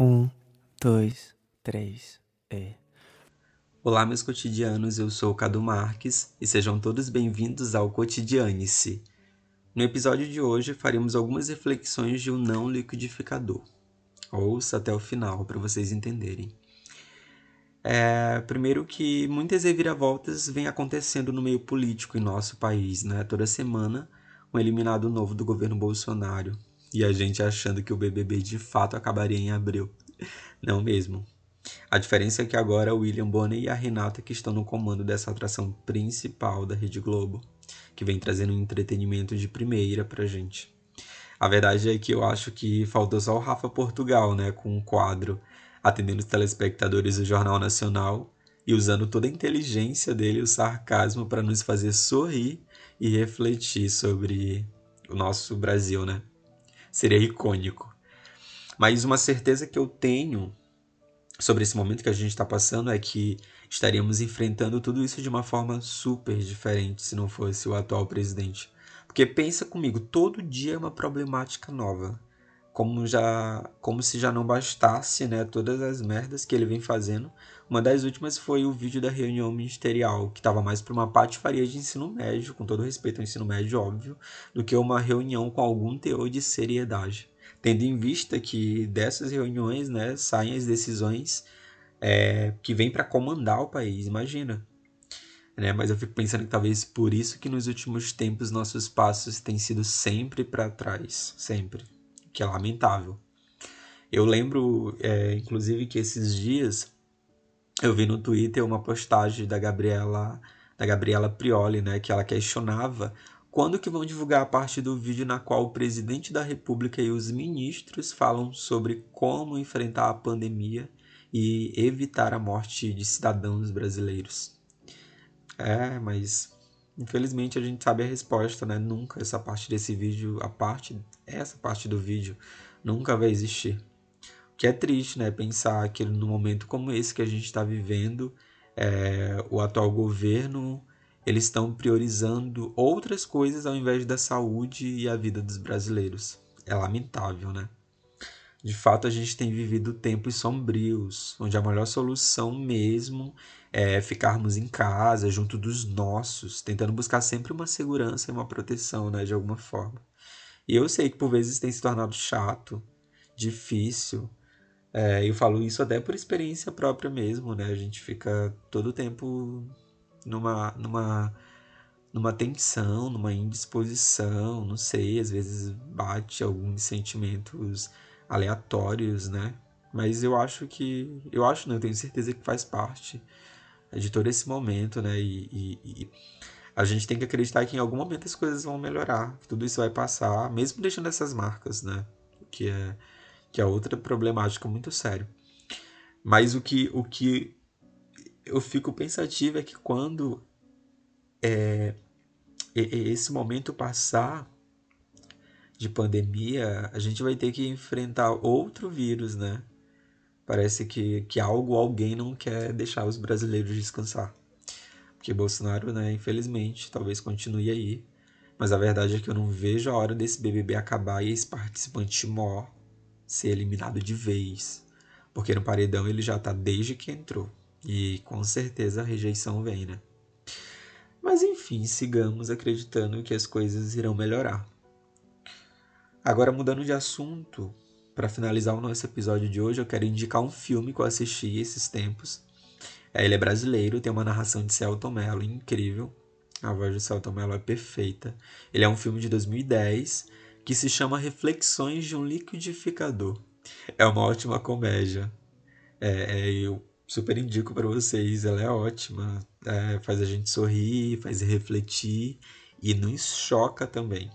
Um, dois, três, e. Olá, meus cotidianos, eu sou o Cadu Marques e sejam todos bem-vindos ao Cotidiane-se. No episódio de hoje faremos algumas reflexões de um não liquidificador. Ouça até o final para vocês entenderem. É, primeiro que muitas reviravoltas vêm acontecendo no meio político em nosso país, né? Toda semana um eliminado novo do governo Bolsonaro, e a gente achando que o BBB de fato acabaria em abril. Não mesmo. A diferença é que agora o William Bonner e a Renata que estão no comando dessa atração principal da Rede Globo, que vem trazendo um entretenimento de primeira pra gente. A verdade é que eu acho que faltou só o Rafa Portugal, né, com um quadro atendendo os telespectadores do Jornal Nacional e usando toda a inteligência dele, o sarcasmo para nos fazer sorrir e refletir sobre o nosso Brasil, né? Seria icônico. Mas uma certeza que eu tenho sobre esse momento que a gente está passando é que estaríamos enfrentando tudo isso de uma forma super diferente se não fosse o atual presidente. Porque pensa comigo, todo dia é uma problemática nova. Como já, como se já não bastasse, né, todas as merdas que ele vem fazendo. Uma das últimas foi o vídeo da reunião ministerial, que estava mais para uma patifaria de ensino médio, com todo respeito ao ensino médio, óbvio, do que uma reunião com algum teor de seriedade. Tendo em vista que dessas reuniões né, saem as decisões é, que vêm para comandar o país, imagina. Né? Mas eu fico pensando que talvez por isso que nos últimos tempos nossos passos têm sido sempre para trás, sempre que é lamentável. Eu lembro, é, inclusive, que esses dias eu vi no Twitter uma postagem da Gabriela, da Gabriela Prioli, né, que ela questionava quando que vão divulgar a parte do vídeo na qual o presidente da República e os ministros falam sobre como enfrentar a pandemia e evitar a morte de cidadãos brasileiros. É, mas Infelizmente a gente sabe a resposta, né? Nunca essa parte desse vídeo, a parte, essa parte do vídeo nunca vai existir. O que é triste, né? Pensar que no momento como esse que a gente está vivendo, é, o atual governo eles estão priorizando outras coisas ao invés da saúde e a vida dos brasileiros. É lamentável, né? De fato, a gente tem vivido tempos sombrios, onde a melhor solução mesmo é ficarmos em casa, junto dos nossos, tentando buscar sempre uma segurança e uma proteção, né, de alguma forma. E eu sei que por vezes tem se tornado chato, difícil. É, eu falo isso até por experiência própria mesmo, né? A gente fica todo o tempo numa, numa, numa tensão, numa indisposição, não sei, às vezes bate alguns sentimentos aleatórios, né? Mas eu acho que. Eu acho, não, eu tenho certeza que faz parte de todo esse momento, né? E, e, e, a gente tem que acreditar que em algum momento as coisas vão melhorar, que tudo isso vai passar, mesmo deixando essas marcas, né? Que é, que é outra problemática muito séria. Mas o que, o que eu fico pensativo é que quando é, esse momento passar, de pandemia, a gente vai ter que enfrentar outro vírus, né? Parece que, que algo, alguém não quer deixar os brasileiros descansar. Porque Bolsonaro, né, infelizmente, talvez continue aí. Mas a verdade é que eu não vejo a hora desse BBB acabar e esse participante mor ser eliminado de vez. Porque no paredão ele já tá desde que entrou. E com certeza a rejeição vem, né? Mas enfim, sigamos acreditando que as coisas irão melhorar. Agora, mudando de assunto, para finalizar o nosso episódio de hoje, eu quero indicar um filme que eu assisti esses tempos. É, ele é brasileiro, tem uma narração de Celton Mello incrível. A voz de Celton Mello é perfeita. Ele é um filme de 2010 que se chama Reflexões de um Liquidificador. É uma ótima comédia. É, é, eu super indico para vocês, ela é ótima. É, faz a gente sorrir, faz refletir e nos choca também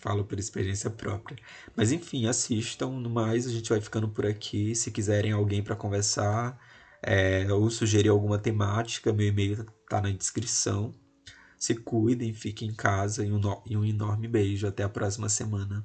falo por experiência própria. Mas enfim, assistam. No mais, a gente vai ficando por aqui. Se quiserem alguém para conversar é, ou sugerir alguma temática, meu e-mail tá na descrição. Se cuidem, fiquem em casa e um, e um enorme beijo. Até a próxima semana.